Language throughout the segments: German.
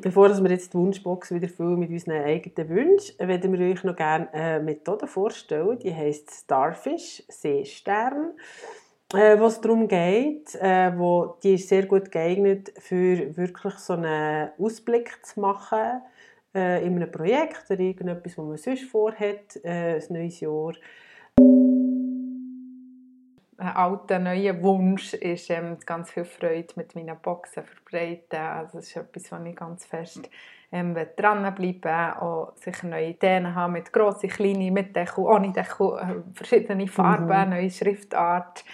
Bevor wir jetzt die Wunschbox wieder füllen mit unseren eigenen Wünschen, werden wir euch noch gerne eine Methode vorstellen. Die heisst Starfish, Seestern. Äh, was darum geht, äh, wo, die ist sehr gut geeignet, für wirklich so einen Ausblick zu machen äh, in einem Projekt oder irgendetwas, was man sonst vorhat, äh, ein neues Jahr ein alter, neuer Wunsch ist, ähm, ganz viel Freude mit meinen Boxen verbreiten. Also das ist etwas, was ich ganz fest ähm, dranbleiben auch sicher neue Ideen haben mit grossen, kleinen, mit Deckel, ohne Deckel, äh, verschiedene Farben, mhm. neue Schriftart.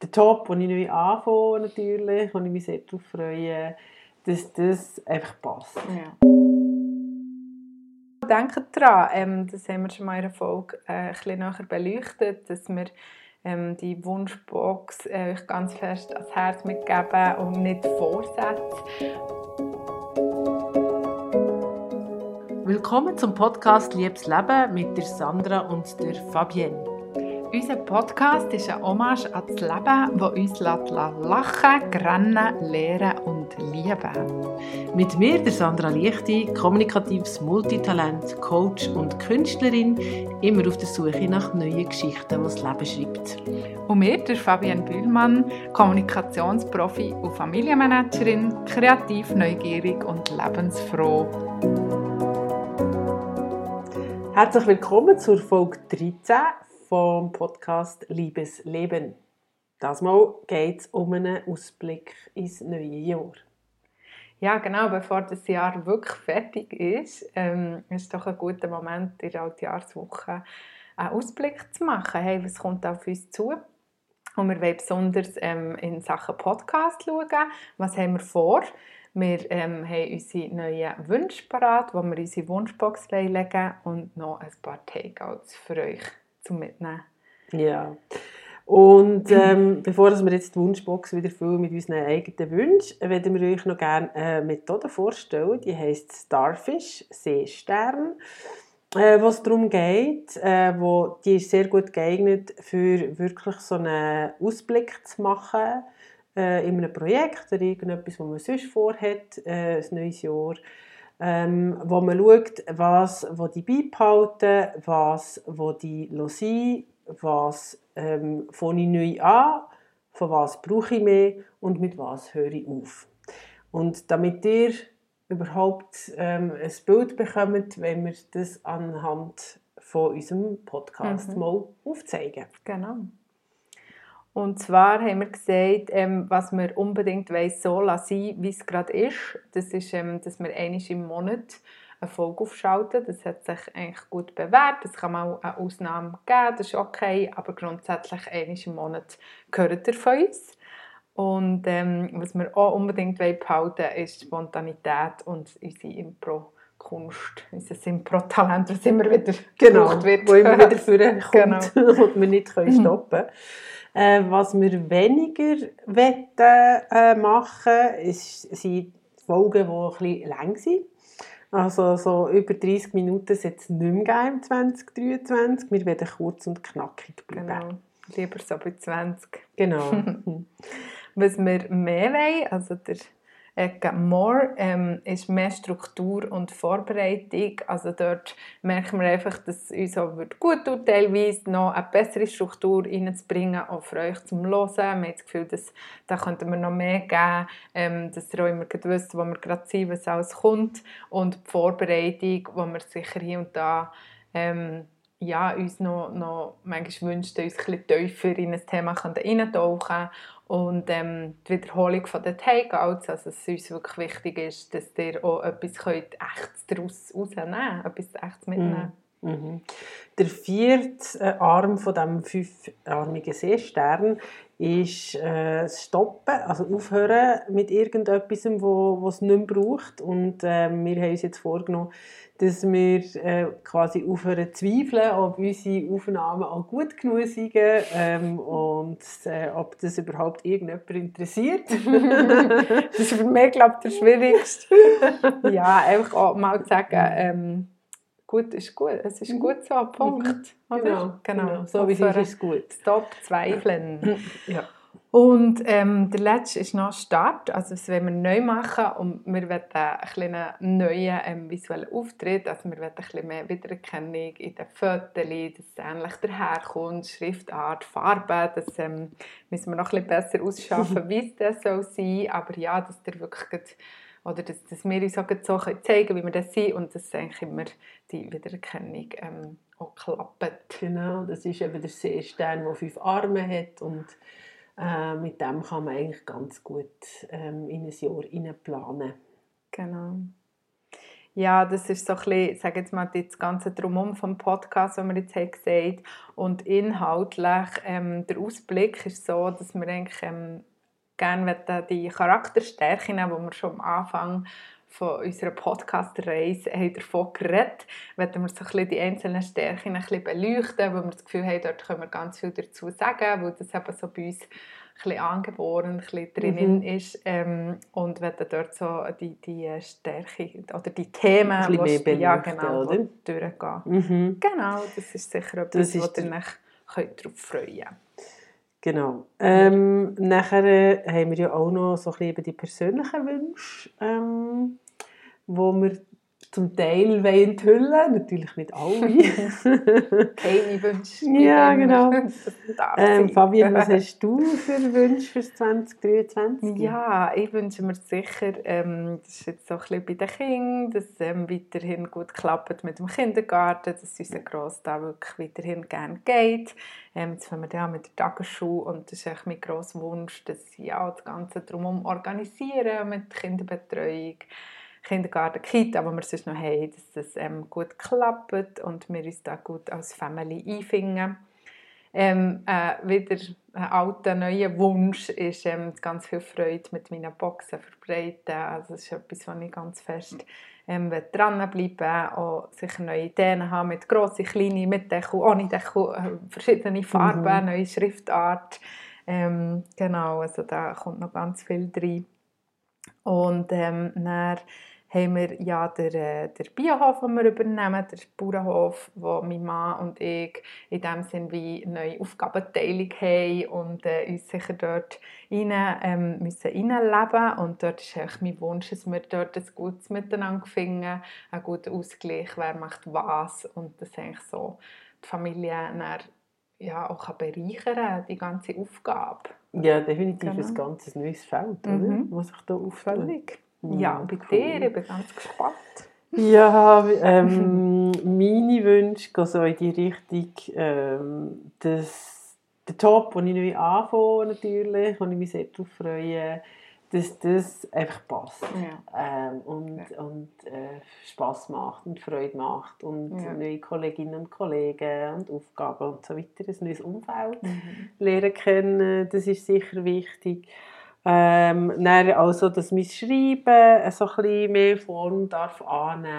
Der Top, den ich neu anfange, natürlich, wo ich mich sehr darauf freue, dass das einfach passt. Ja denkt daran, ähm, das haben wir schon mal in der Folge äh, ein bisschen näher beleuchtet, dass wir ähm, die Wunschbox äh, euch ganz fest ans Herz mitgeben und nicht Vorsätze. Willkommen zum Podcast Liebes Leben mit der Sandra und der Fabienne. Unser Podcast ist ein Hommage an das Leben, das uns lachen, grennen, lehren und lieben. Mit mir, der Sandra Lichti, kommunikatives Multitalent, Coach und Künstlerin, immer auf der Suche nach neuen Geschichten, die das Leben schreibt. Und mir, der Fabian Bühlmann, Kommunikationsprofi und Familienmanagerin, kreativ, neugierig und lebensfroh. Herzlich willkommen zur Folge 13 vom Podcast Liebes Leben. Das Mal geht es um einen Ausblick ins neue Jahr. Ja, genau, bevor das Jahr wirklich fertig ist, ähm, ist doch ein guter Moment in der Altjahrswoche einen Ausblick zu machen. Hey, was kommt auf uns zu? Und wir wollen besonders ähm, in Sachen Podcast schauen. Was haben wir vor? Wir ähm, haben unsere neuen Wünsche parat, wo wir unsere Wunschbox legen und noch ein paar Takeouts für euch zum Mitnehmen. Ja. Und ähm, bevor wir jetzt die Wunschbox wieder füllen mit unseren eigenen Wünschen, werden wir euch noch gerne eine Methode vorstellen. Die heißt Starfish, Seestern. Äh, was darum geht, äh, wo, die ist sehr gut geeignet, für wirklich so einen Ausblick zu machen äh, in einem Projekt oder irgendetwas, was man sonst vorhat, äh, ein neues Jahr ähm, wo man schaut, was wo die beibehalten, was wo die sein, was ähm, fange ich neu an, von was brauche ich mehr und mit was höre ich auf. Und damit ihr überhaupt ähm, ein Bild bekommt, wenn wir das anhand von unserem Podcast mhm. mal aufzeigen. Genau. Und zwar haben wir gesagt, ähm, was wir unbedingt wollen, so lassen, wie es gerade ist. Das ist, ähm, dass wir einmal im Monat eine Folge aufschalten. Das hat sich eigentlich gut bewährt. Das kann man auch eine Ausnahme geben, das ist okay. Aber grundsätzlich einmal im Monat gehört ihr von uns. Und ähm, was wir auch unbedingt behalten ist Spontanität und unsere Impro. Kunst, unser Impro-Talent, das immer wieder genau, wird. Wo immer wieder vorkommt genau. und wir nicht stoppen können. Äh, was wir weniger wollen, äh, machen ist, sind Folgen, die ein bisschen lang sind. Also so über 30 Minuten sollte es nicht mehr im 2023. Wir werden kurz und knackig bleiben. Genau. Lieber so bei 20. Genau. Was wir mehr wollen, also der Ecke More ähm, ist mehr Struktur und Vorbereitung. Also dort merken wir einfach, dass es uns auch gut tut, teilweise noch eine bessere Struktur reinzubringen, auch für euch zum Hören. Wir haben das Gefühl, dass da könnten wir noch mehr geben, ähm, dass ihr auch immer wisst, wo wir gerade sind, was alles kommt. Und die Vorbereitung, wo wir sicher hier und da ähm, ja, uns noch, noch manchmal wünschen, uns ein bisschen tiefer in ein Thema eintauchen können und ähm, die Wiederholung von den Takeouts, also es uns wirklich wichtig ist, dass ihr auch etwas könnt echtes daraus rausnehmen könnt, etwas echtes mitnehmen. Mm. Mhm. Der vierte äh, Arm von dem fünfarmigen Seestern ist äh, Stoppen, also aufhören mit irgendetwas, wo, was nicht mehr braucht. Und äh, wir haben uns jetzt vorgenommen, dass wir äh, quasi aufhören zu zweifeln, ob unsere Aufnahmen auch gut genug sind ähm, und äh, ob das überhaupt irgendjemand interessiert. das ist für mich, glaube ich, der schwierigste. ja, einfach auch mal sagen, ähm, gut ist gut, es ist mhm. gut so, Punkt. Genau, genau, genau. so wie es ist, ist gut. Stop zweifeln. ja. Und ähm, der letzte ist noch Start, also das wollen wir neu machen und wir wollen einen neuen ähm, visuellen Auftritt, also wir wollen ein bisschen mehr Wiedererkennung in den Fotos, dass es ähnlich daherkommt, Schriftart, Farbe, das ähm, müssen wir noch ein bisschen besser ausschaffen, wie es das soll sein, aber ja, dass der wirklich oder dass, dass wir uns auch so zeigen wie wir das sind und dass eigentlich immer die Wiedererkennung ähm, auch klappt. Genau, das ist eben der Seestern, der fünf Arme hat und äh, mit dem kann man eigentlich ganz gut ähm, in ein Jahr planen. Genau. Ja, das ist so ein bisschen, sage jetzt mal, das ganze Drumherum vom Podcast, was wir jetzt haben gesagt Und inhaltlich, ähm, der Ausblick ist so, dass wir eigentlich ähm, gerne die Charakterstärken, die wir schon am Anfang von unserer Podcast-Reise davon geredet wollen wir so ein bisschen die einzelnen Stärken ein bisschen beleuchten, weil wir das Gefühl haben, dort können wir ganz viel dazu sagen, weil das eben so bei uns ein bisschen angeboren, ein bisschen drinnen mhm. ist ähm, und wollen dort so die, die Stärke oder die Themen, ein bisschen mehr ja, genau, oder? durchgehen. Mhm. Genau, das ist sicher etwas, wo ihr euch darauf freuen könnt. Genau. Ähm, nachher haben wir ja auch noch so ein bisschen die persönlichen Wünsche, ähm, wo wir zum Teil enthüllen natürlich nicht alle. Keine Wünsche. Ja, genau. Ähm, Fabian, was hast du für Wünsche für 2023? Ja, ich wünsche mir sicher, ähm, das ist jetzt so ein bisschen bei den Kindern, dass es ähm, weiterhin gut klappt mit dem Kindergarten, dass unser Gross da wirklich weiterhin gerne geht. Ähm, jetzt fangen wir ja mit der Tagesschule und das ist echt mein grosser Wunsch, dass sie ja, das Ganze drumherum organisieren mit Kinderbetreuung. Kindergarten, Kita, wo wir sonst noch haben, dass das ähm, gut klappt und wir uns da gut als Family einfinden. Ähm, äh, wieder ein alter, neuer Wunsch ist ähm, ganz viel Freude mit meinen Boxen verbreiten. Also das ist etwas, was ich ganz fest ähm, dranbleiben auch sicher neue Ideen haben mit grossen, kleinen, mit Deckel, ohne Deckel, äh, verschiedene Farben, mhm. neue Schriftart. Ähm, genau, also da kommt noch ganz viel drin. Und ähm, dann haben wir ja den, äh, den Biohof, den wir übernehmen, den Bauernhof, wo mein Mann und ich in dem Sinn wie eine neue Aufgabenteilung haben und äh, uns sicher dort rein, ähm, müssen reinleben und dort ist eigentlich mein Wunsch, dass wir dort ein gutes Miteinander finden, einen guten Ausgleich, wer macht was und das eigentlich so die Familie dann, ja, auch bereichern die ganze Aufgabe. Ja, definitiv genau. ein ganz neues Feld, oder? Mhm. was sich da auffällt. Ja, und bei cool. dir, ich bin ganz gespannt. Ja, ähm, meine Wünsche gehen so in die Richtung, ähm, dass der Job, den ich neu anfange, natürlich, und ich mich sehr darauf freue, dass das einfach passt ja. ähm, und, ja. und äh, Spass macht und Freude macht und ja. neue Kolleginnen und Kollegen und Aufgaben und so weiter, ein neues Umfeld mhm. lernen können, das ist sicher wichtig. Ähm, dann also, dass mein Schreiben so ein bisschen mehr Form darf annehmen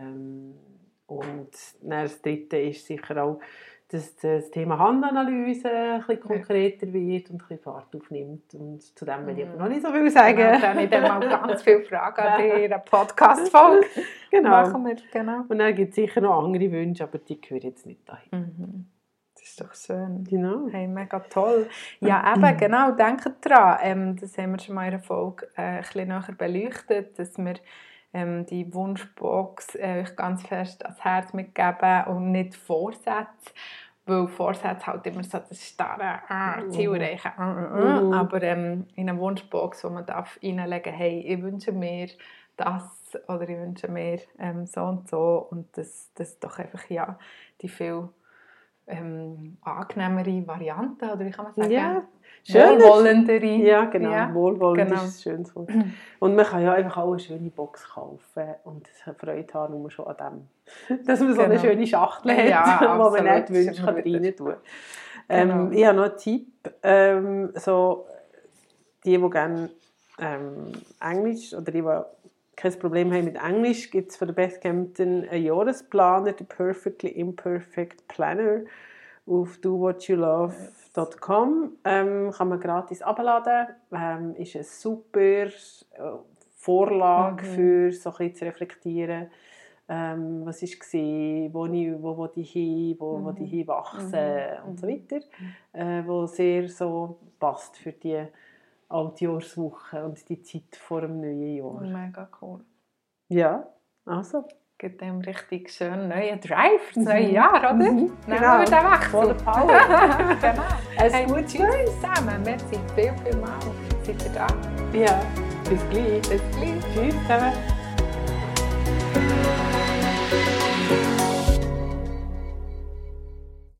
ähm, Und dann das Dritte ist sicher auch, dass das Thema Handanalyse ein bisschen konkreter wird und ein bisschen Fahrt aufnimmt. Und zu dem will ich aber noch nicht so viel sagen. Genau, dann ich dann mal ganz viele Fragen an in Podcast-Folge. genau. Machen wir, genau. Und dann gibt es sicher noch andere Wünsche, aber die gehören jetzt nicht dahin. Mhm ist doch schön. Genau. Hey, mega toll. Ja, eben, genau, denkt daran, ähm, das haben wir schon mal in der Folge äh, ein bisschen nachher beleuchtet, dass wir ähm, die Wunschbox äh, euch ganz fest ans Herz mitgeben und nicht Vorsätze. Weil Vorsätze halt immer so das starre äh, Ziel erreichen. Äh, äh, mhm. Aber ähm, in einer Wunschbox, wo man darf reinlegen hey, ich wünsche mir das oder ich wünsche mir ähm, so und so und das, das doch einfach ja die viel ähm, angenehmere Variante, oder wie kann man sagen? Ja, wohlwollendere. Ja, genau. Ja, Wohlwollend genau. ist ein schönes Wort. Und man kann ja einfach auch eine schöne Box kaufen und Freude haben nur schon an dem. Dass man so genau. eine schöne Schachtel hat, ja, wo man nicht wünscht, kann rein tun. Ähm, genau. Ich habe noch einen Tipp. Ähm, so, die, die gerne ähm, Englisch oder die, die kein Problem haben mit Englisch, gibt es von der Beth Campton einen Jahresplaner, den Perfectly Imperfect Planner auf dowhatyoulove.com. Ähm, kann man gratis abladen. Ähm, ist eine super äh, Vorlage mhm. für so ein zu reflektieren. ähm, was war, wo, ich, wo will ich hin, wo Mhm. will ich hinwachsen Mhm. und so weiter, äh, wo sehr so passt für die Altjahrswoche und die Zeit vor dem neuen Jahr. Mega cool. Ja, also. Gibt dem richtig schön neuen Drive für das neue Mhm. Jahr, oder? Mhm, Nehmen genau. wir den Wechsel. Voller Power. genau. Ein Hey, gutes tschüss zusammen. Merci viel, viel mal. Seid ihr da? Ja, bis gleich. Bis gleich. Tschüss zusammen.